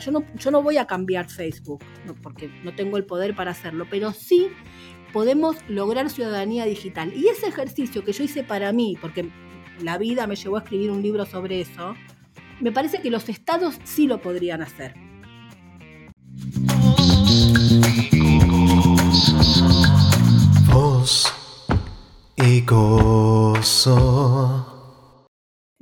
Yo no, yo no voy a cambiar Facebook, porque no tengo el poder para hacerlo, pero sí podemos lograr ciudadanía digital. Y ese ejercicio que yo hice para mí, porque la vida me llevó a escribir un libro sobre eso, me parece que los estados sí lo podrían hacer. y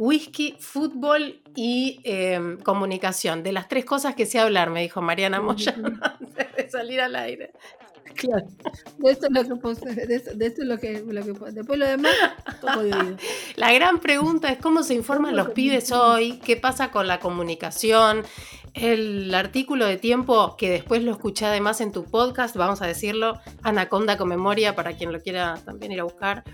Whisky, fútbol y em, comunicación. De las tres cosas que sé hablar, me dijo Mariana Moya antes de salir al aire. Claro, de esto es lo que, de esto, es lo que, después lo demás, todo La gran pregunta es cómo se informan los pibes hoy, qué pasa con la comunicación, el artículo de tiempo, que después lo escuché además en tu podcast, vamos a decirlo, Anaconda con memoria, para quien lo quiera también ir a buscar,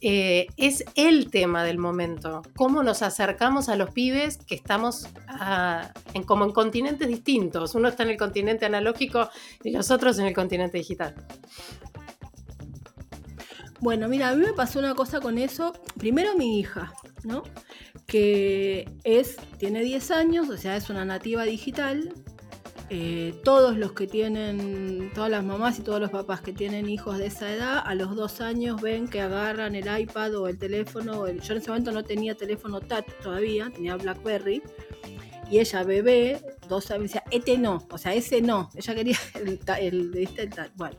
eh, es el tema del momento. Cómo nos acercamos a los pibes que estamos ah, en, como en continentes distintos. Uno está en el continente analógico y los otros en el continente digital. Bueno, mira, a mí me pasó una cosa con eso. Primero mi hija, ¿no? que es, tiene 10 años, o sea, es una nativa digital. Eh, todos los que tienen, todas las mamás y todos los papás que tienen hijos de esa edad, a los dos años ven que agarran el iPad o el teléfono. yo en ese momento no tenía teléfono touch todavía, tenía Blackberry. Y ella, bebé, dos años, decía, este no, o sea, ese no. Ella quería el, el, el, el Bueno,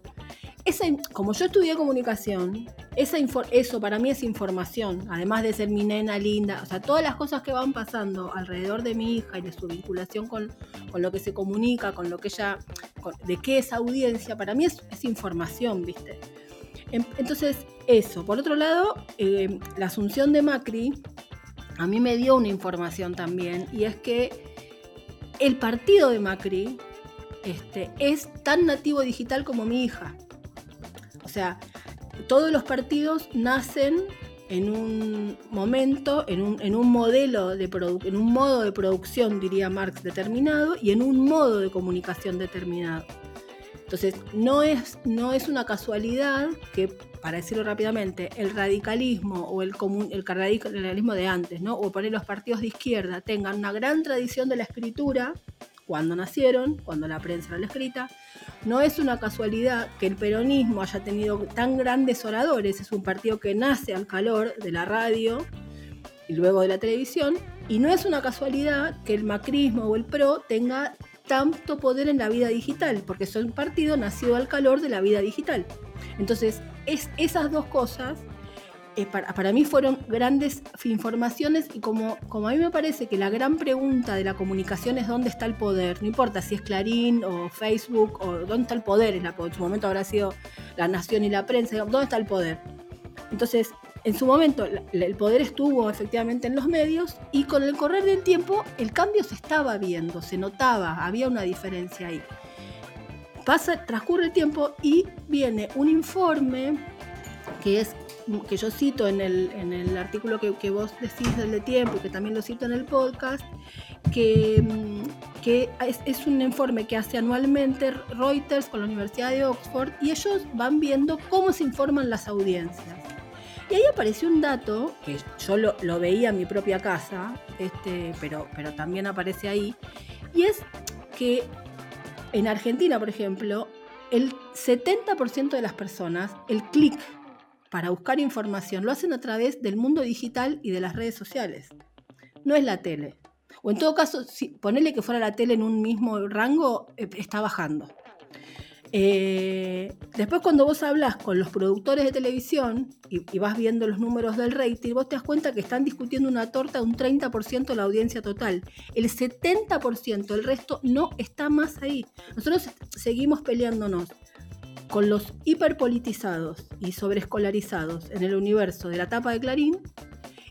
como yo estudié comunicación, esa eso para mí es información, además de ser mi nena linda, o sea, todas las cosas que van pasando alrededor de mi hija y de su vinculación con, lo que se comunica, con lo que ella, de qué es audiencia, para mí es, información, ¿viste? Entonces, eso. Por otro lado, eh, la asunción de Macri a mí me dio una información también, y es que el partido de Macri este, es tan nativo digital como mi hija. O sea, todos los partidos nacen en un momento, en un, modelo de en un modo de producción, diría Marx, determinado, y en un modo de comunicación determinado. Entonces, no es, no es una casualidad que, para decirlo rápidamente, el radicalismo o el, el radicalismo de antes, ¿no? o poner los partidos de izquierda, tengan una gran tradición de la escritura, cuando nacieron, cuando la prensa era la escrita. No es una casualidad que el peronismo haya tenido tan grandes oradores, es un partido que nace al calor de la radio y luego de la televisión, y no es una casualidad que el macrismo o el PRO tenga tanto poder en la vida digital, porque son un partido nacido al calor de la vida digital. Entonces, es esas dos cosas eh, para, mí fueron grandes informaciones y como, como a mí me parece que la gran pregunta de la comunicación es dónde está el poder, no importa si es Clarín o Facebook o dónde está el poder, en, su momento habrá sido la nación y la prensa, dónde está el poder. Entonces, en su momento el poder estuvo efectivamente en los medios y con el correr del tiempo el cambio se estaba viendo, se notaba, había una diferencia ahí. Pasa, transcurre el tiempo y viene un informe que es que yo cito en el, en el artículo que, vos decís del de tiempo y que también lo cito en el podcast, que, mm, que es, un informe que hace anualmente Reuters con la Universidad de Oxford y ellos van viendo cómo se informan las audiencias. Y ahí apareció un dato, que yo lo, lo veía en mi propia casa, este, pero, pero también aparece ahí, y es que en Argentina, por ejemplo, el 70% de las personas, el clic para buscar información lo hacen a través del mundo digital y de las redes sociales. No es la tele. O en todo caso, si, ponerle que fuera la tele en un mismo rango, eh, está bajando. Eh, después cuando vos hablas con los productores de televisión y, y, vas viendo los números del rating, vos te das cuenta que están discutiendo una torta de un 30% de la audiencia total. El 70%, el resto no está más ahí. Nosotros seguimos peleándonos con los hiperpolitizados y sobreescolarizados en el universo de la tapa de Clarín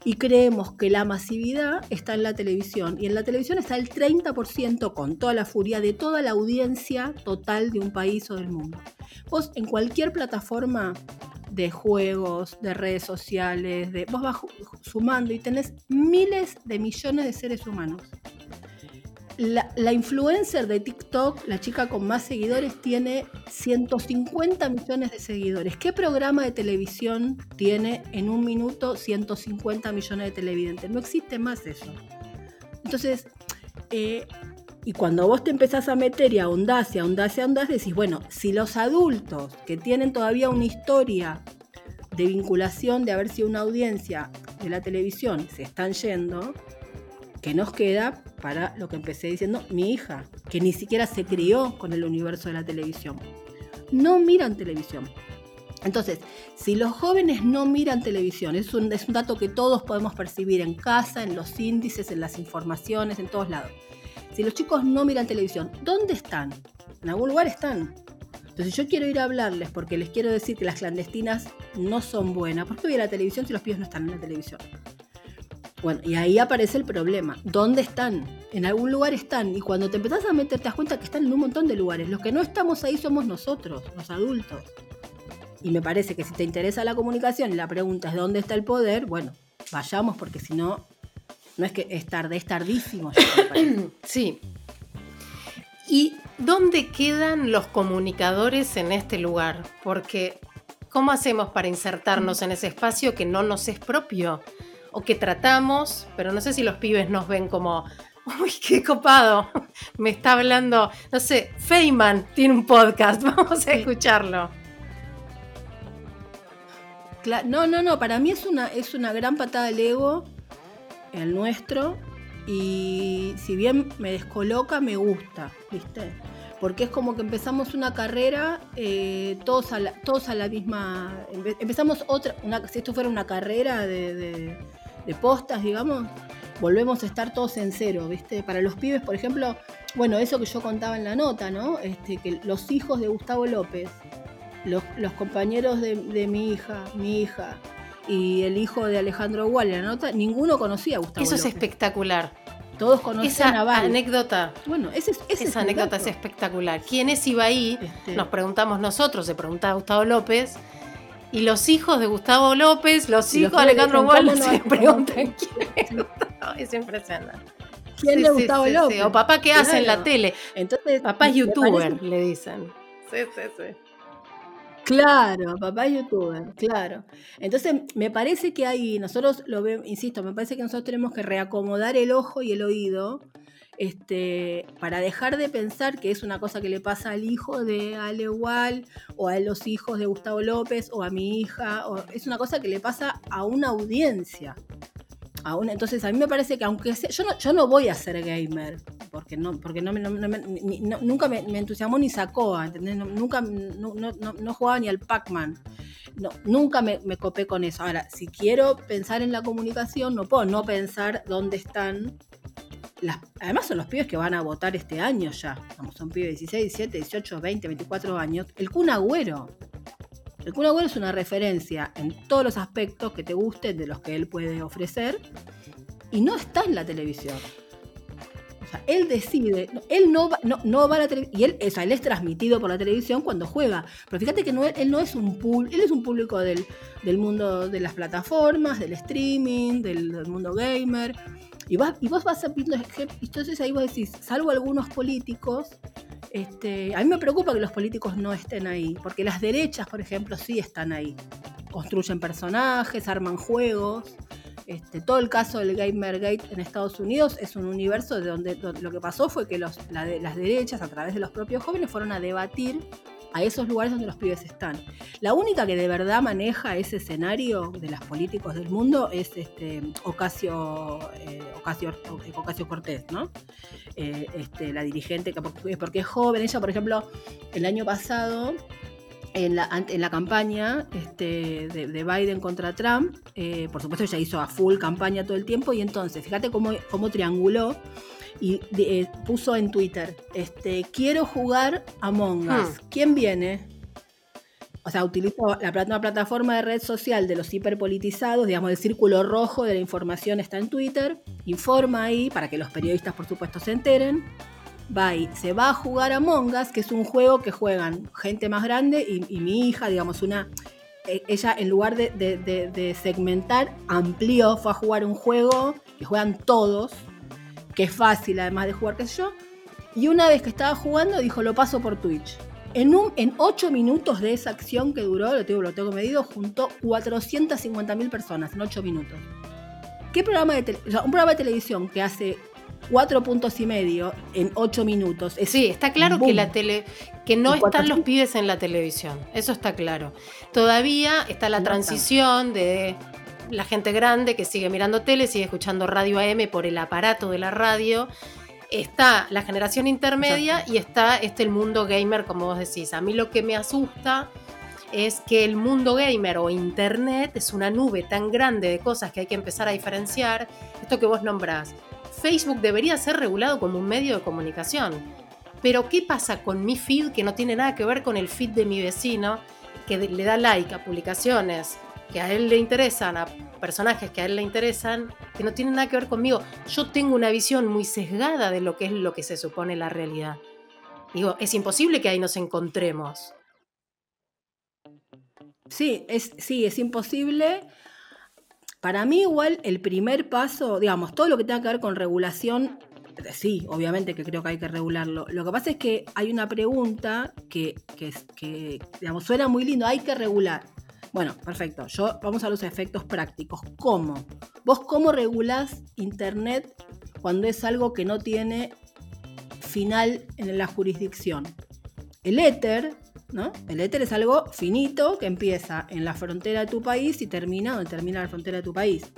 y creemos que la masividad está en la televisión y en la televisión está el 30% con toda la furia de toda la audiencia total de un país o del mundo. Vos en cualquier plataforma de juegos, de redes sociales, de, vos vas sumando y tenés miles de millones de seres humanos la, influencer de TikTok, la chica con más seguidores, tiene 150 millones de seguidores. ¿Qué programa de televisión tiene en un minuto 150 millones de televidentes? No existe más eso. Entonces, eh, Y cuando vos te empezás a meter y ahondás y ahondás y ahondás, decís, bueno, si los adultos que tienen todavía una historia de vinculación de haber sido una audiencia de la televisión se están yendo, que nos queda para lo que empecé diciendo, mi hija, que ni siquiera se crió con el universo de la televisión. No miran televisión. Entonces, si los jóvenes no miran televisión, es un, es un dato que todos podemos percibir en casa, en los índices, en las informaciones, en todos lados. Si los chicos no miran televisión, ¿dónde están? En algún lugar están. Entonces yo quiero ir a hablarles porque les quiero decir que las clandestinas no son buenas. ¿Por qué voy a la televisión si los pibes no están en la televisión? Bueno, y ahí aparece el problema. ¿Dónde están? En algún lugar están. Y cuando te empezás a meter, te das cuenta que están en un montón de lugares. Los que no estamos ahí somos nosotros, los adultos. Y me parece que si te interesa la comunicación y la pregunta es dónde está el poder, bueno, vayamos porque si no, no es que es tarde, es tardísimo. sí. ¿Y dónde quedan los comunicadores en este lugar? Porque, ¿cómo hacemos para insertarnos en ese espacio que no nos es propio? O que tratamos, pero no sé si los pibes nos ven como, uy, qué copado, me está hablando, no sé, Feynman tiene un podcast, vamos a escucharlo. No, no, no, para mí es una, es una gran patada del ego, el nuestro, y si bien me descoloca, me gusta, ¿viste? Porque es como que empezamos una carrera, eh, todos, a la, todos a la misma. Empezamos otra, si esto fuera una carrera de, postas, digamos, volvemos a estar todos en cero, ¿viste? Para los pibes, por ejemplo, bueno, eso que yo contaba en la nota, ¿no? Este, que los hijos de Gustavo López, los, compañeros de, mi hija, mi hija, y el hijo de Alejandro Waller, nota, ninguno conocía a Gustavo Eso es espectacular. Todos conocían esa a Val. anécdota. Bueno, ese, esa anécdota es espectacular. ¿Quién es Ibaí? Este... Nos preguntamos nosotros, se preguntaba Gustavo López. Y los hijos de Gustavo López, los hijos de Alejandro Waller, se preguntan quién es Gustavo. Es impresionante. ¿Quién es Gustavo López? O papá, ¿qué hace en la tele? Entonces, papá es youtuber, le dicen. Sí, sí, sí. Claro, papá youtuber, claro. Entonces, me parece que ahí, nosotros lo vemos, insisto, me parece que nosotros tenemos que reacomodar el ojo y el oído este, para dejar de pensar que es una cosa que le pasa al hijo de Ale o a los hijos de Gustavo López o a mi hija, o, es una cosa que le pasa a una audiencia entonces a mí me parece que aunque sea, yo no, yo no voy a ser gamer, porque no, porque no, nunca me, entusiasmó ni sacó, ¿entendés? nunca no, jugaba ni al Pac-Man. nunca me, copé con eso. Ahora, si quiero pensar en la comunicación, no puedo no pensar dónde están las, además son los pibes que van a votar este año ya. son pibes de 16, 17, 18, 20, 24 años. El Kun Agüero. El Kun Agüero es una referencia en todos los aspectos que te gusten de los que él puede ofrecer y no está en la televisión. O sea, él decide, él no va, no, va a la televisión, y él, o él es transmitido por la televisión cuando juega. Pero fíjate que no, él no es un público, él es un público del, mundo de las plataformas, del streaming, del, mundo gamer. Y, y vos vas viendo, entonces ahí vos decís, salvo algunos políticos, este, a mí me preocupa que los políticos no estén ahí, porque las derechas, por ejemplo, sí están ahí. Construyen personajes, arman juegos. Este, todo el caso del Gamergate en Estados Unidos es un universo de donde, lo que pasó fue que las derechas, a través de los propios jóvenes, fueron a debatir a esos lugares donde los pibes están. La única que de verdad maneja ese escenario de los políticos del mundo es este, Ocasio, eh, Ocasio, Ocasio, Cortés, ¿no? Eh, este, la dirigente, porque es joven. Ella, por ejemplo, el año pasado en la, en la campaña este, de, Biden contra Trump, eh, por supuesto ella hizo a full campaña todo el tiempo y entonces, fíjate cómo, cómo trianguló y eh, puso en Twitter, este, quiero jugar Among Us. Hmm. ¿Quién viene? O sea, utilizó la, una plataforma de red social de los hiperpolitizados, digamos, el círculo rojo de la información está en Twitter, informa ahí para que los periodistas, por supuesto, se enteren. Va y se va a jugar Among Us, que es un juego que juegan gente más grande y, mi hija, digamos, una e, ella en lugar de, de, segmentar, amplió, fue a jugar un juego que juegan todos, que es fácil además de jugar, qué sé yo. Y una vez que estaba jugando, dijo, lo paso por Twitch. En, un, en 8 minutos de esa acción que duró, lo tengo, lo tengo medido, juntó 450.000 personas en 8 minutos. ¿Qué programa de un programa de televisión que hace cuatro puntos y medio en ocho minutos. sí, está claro que la tele, que no están los pibes en la televisión. Eso está claro. Todavía está la transición de la gente grande que sigue mirando tele, sigue escuchando radio AM por el aparato de la radio. Está la generación intermedia y está este el mundo gamer, como vos decís. A mí lo que me asusta es que el mundo gamer o internet es una nube tan grande de cosas que hay que empezar a diferenciar. Esto que vos nombrás. Facebook debería ser regulado como un medio de comunicación. Pero ¿qué pasa con mi feed que no tiene nada que ver con el feed de mi vecino que le da like a publicaciones que a él le interesan, a personajes que a él le interesan, que no tienen nada que ver conmigo. Yo tengo una visión muy sesgada de lo que es lo que se supone la realidad. Digo, es imposible que ahí nos encontremos. Sí, es, sí, es imposible. Para mí igual el primer paso, digamos, todo lo que tenga que ver con regulación, sí, obviamente que creo que hay que regularlo. Lo que pasa es que hay una pregunta que, que, que digamos, suena muy lindo, hay que regular. Bueno, perfecto. Yo vamos a los efectos prácticos. ¿Cómo? ¿Vos cómo regulás Internet cuando es algo que no tiene final en la jurisdicción? El éter, ¿no? El éter es algo finito que empieza en la frontera de tu país y termina donde termina la frontera de tu país.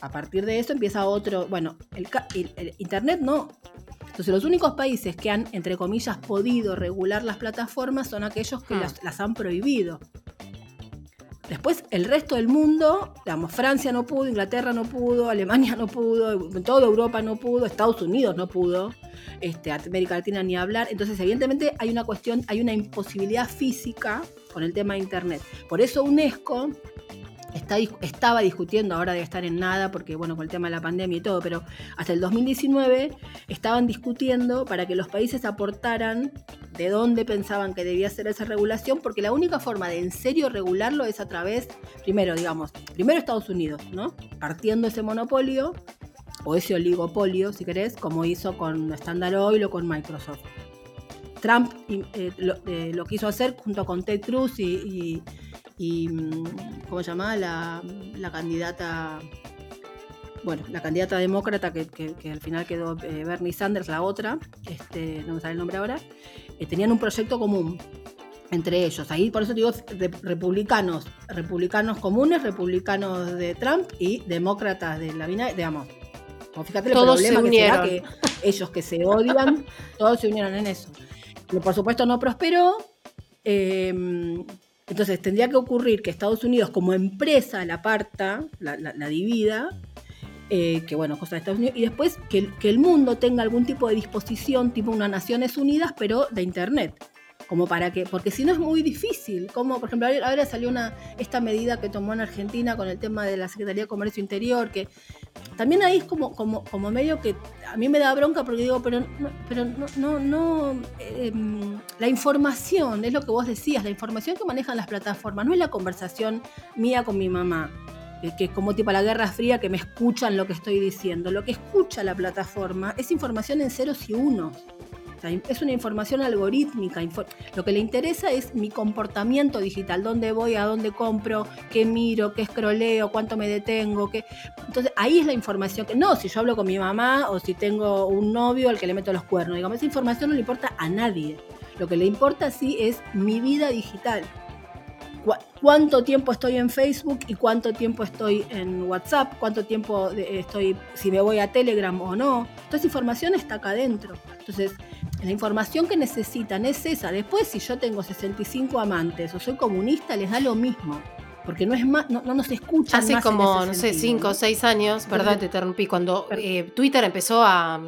A partir de eso empieza otro. Bueno, el, Internet no. Entonces, los únicos países que han, entre comillas, podido regular las plataformas son aquellos que ah. las han prohibido. Después el resto del mundo, digamos, Francia no pudo, Inglaterra no pudo, Alemania no pudo, toda Europa no pudo, Estados Unidos no pudo, este, América Latina ni hablar. Entonces, evidentemente hay una cuestión, hay una imposibilidad física con el tema de Internet. Por eso UNESCO estaba discutiendo, ahora debe estar en nada, porque bueno, con el tema de la pandemia y todo, pero hasta el 2019 estaban discutiendo para que los países aportaran de dónde pensaban que debía ser esa regulación, porque la única forma de en serio regularlo es a través, primero, digamos, primero Estados Unidos, ¿no? Partiendo ese monopolio o ese oligopolio, si querés, como hizo con Standard Oil o con Microsoft. Trump eh, eh, lo, quiso hacer junto con Ted Cruz y y mm, ¿cómo se llamaba? La, candidata, bueno, la candidata demócrata que, al final quedó eh, Bernie Sanders, la otra, este, no me sale el nombre ahora, eh, tenían un proyecto común entre ellos. Ahí por eso digo republicanos, republicanos comunes, republicanos de Trump y demócratas de la vida, digamos. fíjate el problema que será que ellos que se odian, todos se unieron en eso. Pero por supuesto no prosperó. Eh, entonces tendría que ocurrir que Estados Unidos como empresa la aparta, la, divida, eh, que bueno, cosa de Estados Unidos, y después que, que, el mundo tenga algún tipo de disposición, tipo unas Naciones Unidas, pero de Internet como para que, porque si no es muy difícil, como por ejemplo ahora salió una, esta medida que tomó en Argentina con el tema de la Secretaría de Comercio Interior, que también ahí es como, como, como medio que a mí me da bronca porque digo, pero no, pero no, no, no em, la información, es lo que vos decías, la información que manejan las plataformas, no es la conversación mía con mi mamá, que es como tipo la Guerra Fría, que me escuchan lo que estoy diciendo. Lo que escucha la plataforma es información en ceros y unos es una información algorítmica. Lo que le interesa es mi comportamiento digital, dónde voy, a dónde compro, qué miro, qué escroleo, cuánto me detengo. Qué... Entonces ahí es la información que no, si yo hablo con mi mamá o si tengo un novio al que le meto los cuernos, digamos, esa información no le importa a nadie. Lo que le importa sí es mi vida digital cuánto tiempo estoy en Facebook y cuánto tiempo estoy en WhatsApp, cuánto tiempo estoy, si me voy a Telegram o no. Toda esa información está acá adentro. Entonces, la información que necesitan es esa. Después, si yo tengo 65 amantes o soy comunista, les da lo mismo. Porque no es más, no, nos escuchan. Hace como, no sé, 5 o 6 años, ¿verdad? Te interrumpí. Cuando eh, Twitter empezó a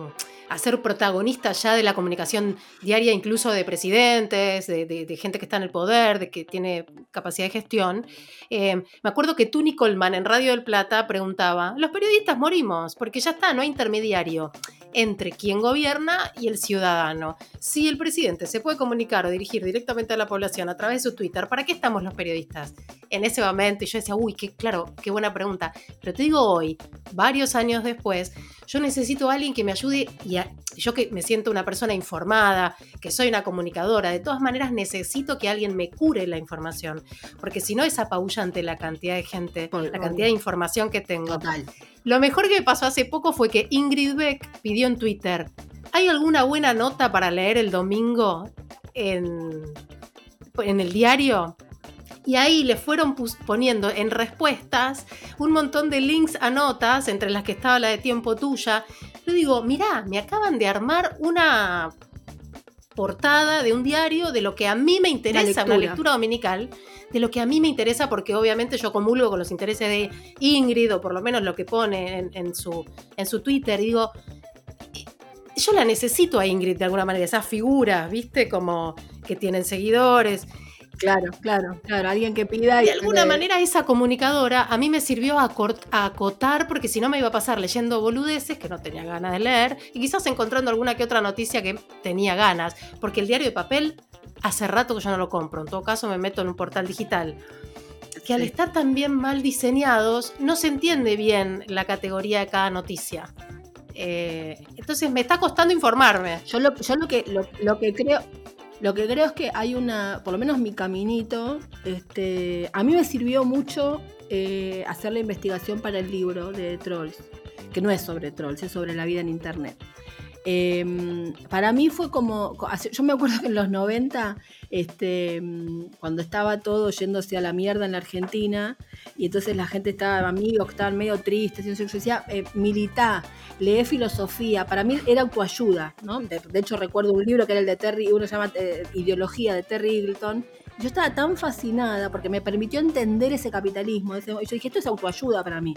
a ser protagonista ya de la comunicación diaria, incluso de presidentes, de, gente que está en el poder, de que tiene capacidad de gestión. Eh, me acuerdo que Tuni Colman en Radio del Plata preguntaba, los periodistas morimos, porque ya está, no hay intermediario entre quien gobierna y el ciudadano. Si el presidente se puede comunicar o dirigir directamente a la población a través de su Twitter, ¿para qué estamos los periodistas? En ese momento y yo decía, uy, qué claro, qué buena pregunta. Pero te digo hoy, varios años después, yo necesito a alguien que me ayude y yo que me siento una persona informada, que soy una comunicadora, de todas maneras necesito que alguien me cure la información, porque si no es apabullante la cantidad de gente, la cantidad de información que tengo. Total. Lo mejor que me pasó hace poco fue que Ingrid Beck pidió en Twitter, ¿hay alguna buena nota para leer el domingo en, en el diario? Y ahí le fueron poniendo en respuestas un montón de links a notas, entre las que estaba la de tiempo tuya. Yo digo, mirá, me acaban de armar una portada de un diario de lo que a mí me interesa, una lectura dominical, de lo que a mí me interesa, porque obviamente yo comulgo con los intereses de Ingrid, o por lo menos lo que pone en, su, en su Twitter. Y digo, yo la necesito a Ingrid de alguna manera, esa figura, ¿viste? Como que tienen seguidores. Claro, claro, claro, alguien que pida. Y de alguna manera esa comunicadora a mí me sirvió a, acotar, porque si no me iba a pasar leyendo boludeces que no tenía ganas de leer, y quizás encontrando alguna que otra noticia que tenía ganas, porque el diario de papel hace rato que yo no lo compro, en todo caso me meto en un portal digital. Que al estar tan bien mal diseñados, no se entiende bien la categoría de cada noticia. Eh, entonces me está costando informarme. Yo lo, yo lo que, lo que creo, lo que creo es que hay una, por lo menos mi caminito, este, a mí me sirvió mucho eh, hacer la investigación para el libro de Trolls, que no es sobre Trolls, es sobre la vida en Internet. Em, para mí fue como, yo me acuerdo que en los 90, este, cuando estaba todo yéndose a la mierda en la Argentina, y entonces la gente estaba, amigos estaban medio tristes, yo decía, eh, militá, lee filosofía, para mí era autoayuda, ¿no? De, hecho recuerdo un libro que era el de Terry, uno se llama eh, Ideología de Terry Eagleton, yo estaba tan fascinada porque me permitió entender ese capitalismo. yo dije, esto es autoayuda para mí.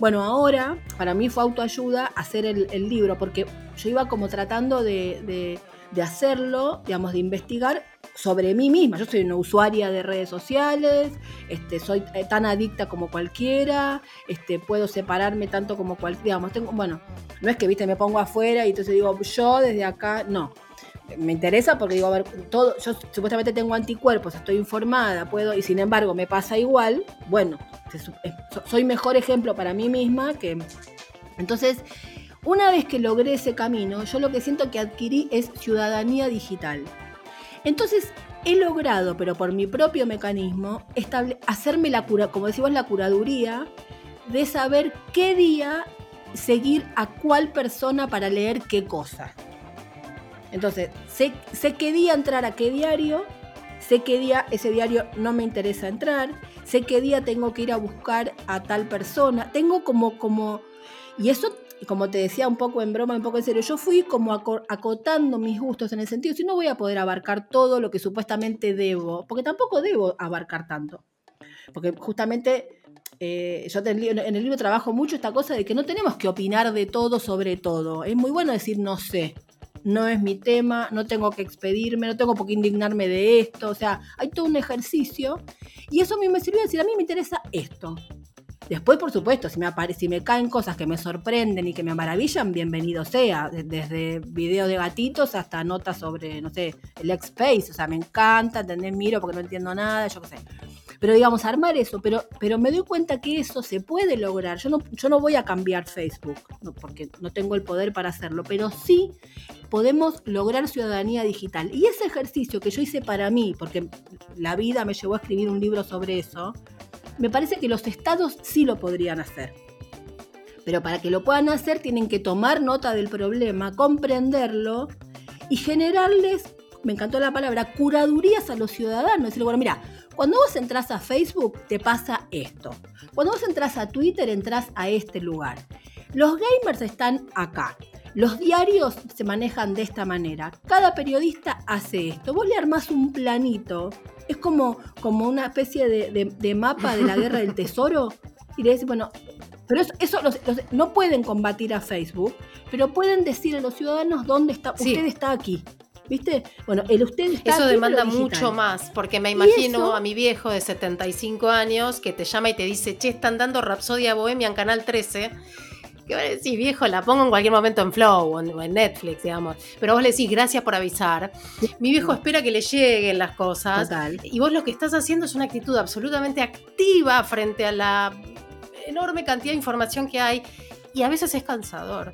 Bueno, ahora para mí fue autoayuda hacer el, libro, porque yo iba como tratando de, hacerlo, digamos, de investigar sobre mí misma. Yo soy una usuaria de redes sociales, este, soy eh, tan adicta como cualquiera, este, puedo separarme tanto como cualquiera, digamos, tengo, bueno, no es que, viste, me pongo afuera y entonces digo, yo desde acá, no me interesa porque digo, a ver, todo, yo supuestamente tengo anticuerpos, estoy informada, puedo, y sin embargo me pasa igual, bueno, soy mejor ejemplo para mí misma que... Entonces, una vez que logré ese camino, yo lo que siento que adquirí es ciudadanía digital. Entonces, he logrado, pero por mi propio mecanismo, hacerme la cura, como decimos, la curaduría de saber qué día seguir a cuál persona para leer qué cosa. Entonces, sé, sé qué día entrar a qué diario, sé qué día ese diario no me interesa entrar, sé qué día tengo que ir a buscar a tal persona. Tengo como, como, y eso, como te decía un poco en broma, un poco en serio, yo fui como acotando mis gustos en el sentido, si no voy a poder abarcar todo lo que supuestamente debo, porque tampoco debo abarcar tanto. Porque justamente eh, yo en el libro trabajo mucho esta cosa de que no tenemos que opinar de todo sobre todo. Es muy bueno decir no sé no es mi tema, no tengo que expedirme, no tengo por qué indignarme de esto, o sea, hay todo un ejercicio y eso a mí me sirvió a decir, a mí me interesa esto. Después, por supuesto, si me, si me caen cosas que me sorprenden y que me maravillan, bienvenido sea, desde videos de gatitos hasta notas sobre, no sé, el X-Space, o sea, me encanta, ¿entendés? Miro porque no entiendo nada, yo qué sé. Pero digamos, armar eso, pero, pero me doy cuenta que eso se puede lograr. Yo no, yo no voy a cambiar Facebook, porque no tengo el poder para hacerlo, pero sí podemos lograr ciudadanía digital. Y ese ejercicio que yo hice para mí, porque la vida me llevó a escribir un libro sobre eso, me parece que los estados sí lo podrían hacer. Pero para que lo puedan hacer tienen que tomar nota del problema, comprenderlo y generarles, me encantó la palabra, curadurías a los ciudadanos. Decirle, bueno, mira, cuando vos entras a Facebook te pasa esto. Cuando vos entras a Twitter entras a este lugar. Los gamers están acá. Los diarios se manejan de esta manera. Cada periodista hace esto. Vos le armás un planito. Es como, como una especie de, mapa de la guerra del tesoro. Y le decís, bueno, pero eso, no pueden combatir a Facebook, pero pueden decir a los ciudadanos dónde está, usted está aquí. ¿Viste? Bueno, el usted está Eso demanda mucho más, porque me imagino a mi viejo de 75 años que te llama y te dice, che, están dando Rapsodia Bohemia en Canal 13 Que vos decís, viejo, la pongo en cualquier momento en Flow o en, Netflix, digamos. Pero vos le decís, gracias por avisar. Mi viejo espera que le lleguen las cosas. Y vos lo que estás haciendo es una actitud absolutamente activa frente a la enorme cantidad de información que hay. Y a veces es cansador.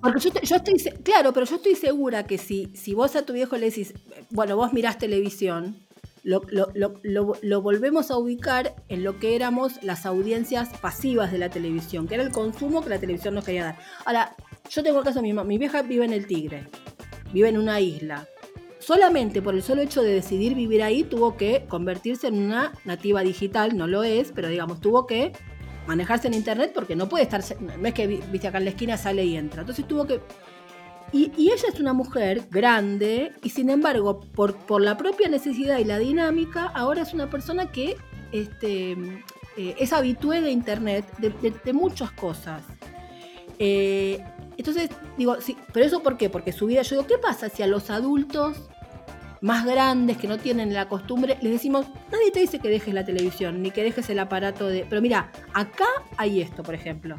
Porque yo, estoy, claro, pero yo estoy segura que si, si vos a tu viejo le decís, bueno, vos mirás televisión, lo, volvemos a ubicar en lo que éramos las audiencias pasivas de la televisión, que era el consumo que la televisión nos quería dar. Ahora, yo tengo el caso mismo, mi vieja vive en el Tigre, vive en una isla. Solamente por el solo hecho de decidir vivir ahí tuvo que convertirse en una nativa digital, no lo es, pero digamos, tuvo que manejarse en internet porque no puede estar, no es que viste acá en la esquina sale y entra. Entonces tuvo que... Y, ella es una mujer grande y sin embargo, por, por, la propia necesidad y la dinámica, ahora es una persona que este, eh, es habitué de internet, de, muchas cosas. Eh, entonces, digo, sí, pero eso ¿por qué? Porque su vida, yo digo, ¿qué pasa si a los adultos más grandes que no tienen la costumbre, les decimos, nadie te dice que dejes la televisión, ni que dejes el aparato de... Pero mira, acá hay esto, por ejemplo.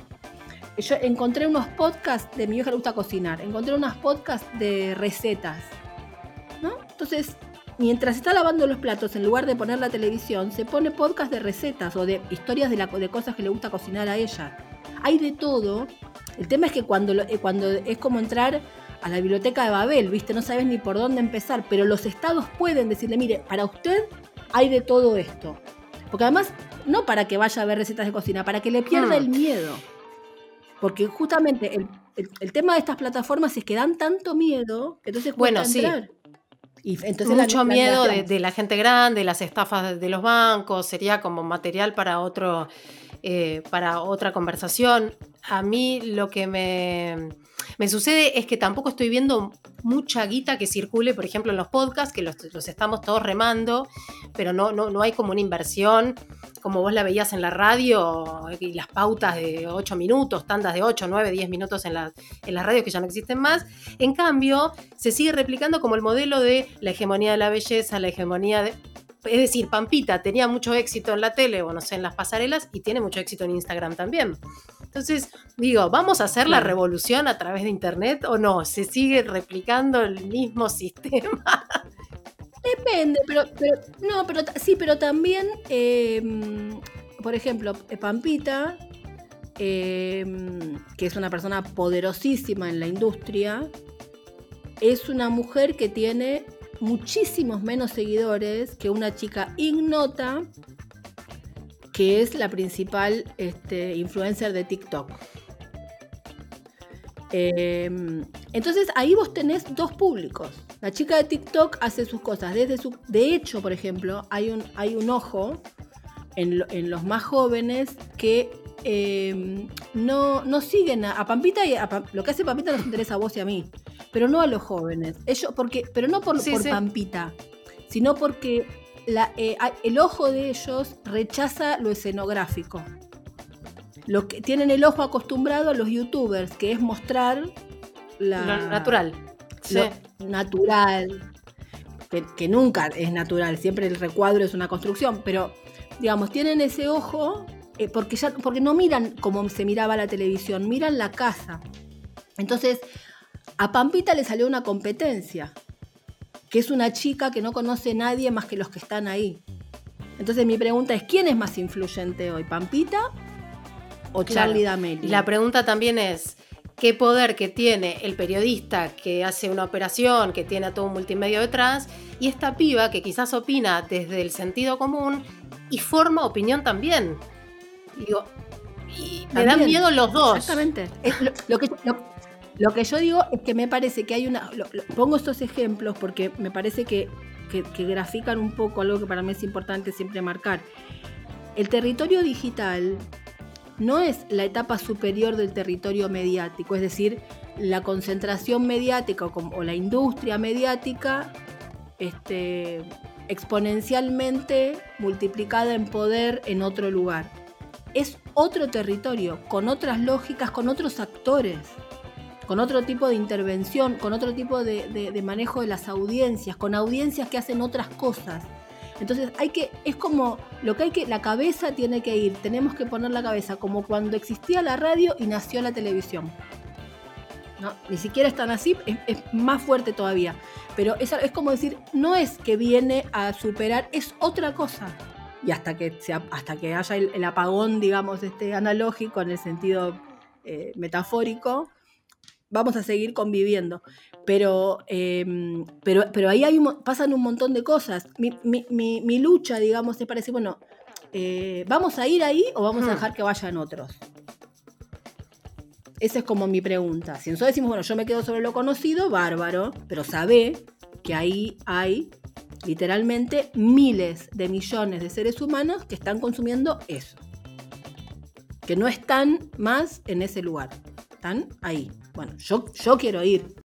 Yo encontré unos podcasts, de mi vieja le gusta cocinar, encontré unos podcasts de recetas, ¿no? Entonces, mientras está lavando los platos, en lugar de poner la televisión, se pone podcast de recetas o de historias de, la, de cosas que le gusta cocinar a ella. Hay de todo. El tema es que cuando, eh, cuando es como entrar a la biblioteca de Babel, ¿viste? No sabes ni por dónde empezar, pero los estados pueden decirle, mire, para usted hay de todo esto. Porque además, no para que vaya a ver recetas de cocina, para que le pierda hmm. el miedo. Porque justamente el, tema de estas plataformas es que dan tanto miedo que entonces bueno, entrar. Y entonces Mucho miedo de, la gente grande, las estafas de los bancos, sería como material para otro, eh, para otra conversación. A mí lo que me me sucede es que tampoco estoy viendo mucha guita que circule, por ejemplo, en los podcasts, que los, estamos todos remando, pero no, no, no hay como una inversión como vos la veías en la radio, y las pautas de 8 minutos, tandas de 8, 9, 10 minutos en, la, en las radios que ya no existen más. En cambio, se sigue replicando como el modelo de la hegemonía de la belleza, la hegemonía de... Es decir, Pampita tenía mucho éxito en la tele o no sé, en las pasarelas y tiene mucho éxito en Instagram también. Entonces, digo, ¿vamos a hacer la revolución a través de Internet o no? ¿Se sigue replicando el mismo sistema? Depende, pero, no, pero sí, pero también, em, por ejemplo, Pampita, em, que es una persona poderosísima en la industria, es una mujer que tiene muchísimos menos seguidores que una chica ignota que es la principal este, influencer de TikTok. Em, entonces ahí vos tenés dos públicos. La chica de TikTok hace sus cosas desde su... De hecho, por ejemplo, hay un, hay un ojo en, los más jóvenes que em, no, no, siguen a, Pampita y a, lo que hace Pampita nos interesa a vos y a mí, pero no a los jóvenes. Ellos, porque, pero no por, por Pampita, sino porque eh, el ojo de ellos rechaza lo escenográfico. Lo que, tienen el ojo acostumbrado a los youtubers, que es mostrar la, lo natural. Lo natural. Que, nunca es natural, siempre el recuadro es una construcción, pero digamos, tienen ese ojo eh, porque, ya, porque no miran como se miraba la televisión, miran la casa. Entonces, a Pampita le salió una competencia que es una chica que no conoce a nadie más que los que están ahí. Entonces mi pregunta es, ¿quién es más influyente hoy? ¿Pampita o Charlie D'Amelio? Y la pregunta también es, ¿qué poder que tiene el periodista que hace una operación, que tiene a todo un multimedia detrás, y esta piba que quizás opina desde el sentido común y forma opinión también? Digo, y me dan miedo los dos. Exactamente. lo, que, lo que yo digo es que me parece que hay una... pongo estos ejemplos porque me parece que, grafican un poco algo que para mí es importante siempre marcar. El territorio digital no es la etapa superior del territorio mediático, es decir, la concentración mediática o, la industria mediática este, exponencialmente multiplicada en poder en otro lugar. Es otro territorio, con otras lógicas, con otros actores con otro tipo de intervención, con otro tipo de, manejo de las audiencias, con audiencias que hacen otras cosas. Entonces hay que, es como lo que hay que, la cabeza tiene que ir, tenemos que poner la cabeza, como cuando existía la radio y nació la televisión. Ni siquiera están así, es, más fuerte todavía. Pero es, es como decir, no es que viene a superar, es otra cosa. Y hasta que, hasta que haya el, apagón, digamos, este, analógico en el sentido eh, metafórico, vamos a seguir conviviendo. Pero, em, pero, pero ahí hay pasan un montón de cosas. Mi, lucha, digamos, es para decir, bueno, eh, ¿vamos a ir ahí o vamos a hmm. dejar que vayan otros? Esa es como mi pregunta. Si nosotros decimos, bueno, yo me quedo sobre lo conocido, bárbaro, pero sabe que ahí hay literalmente miles de millones de seres humanos que están consumiendo eso. Que no están más en ese lugar. Están ahí. Bueno, yo, yo quiero ir.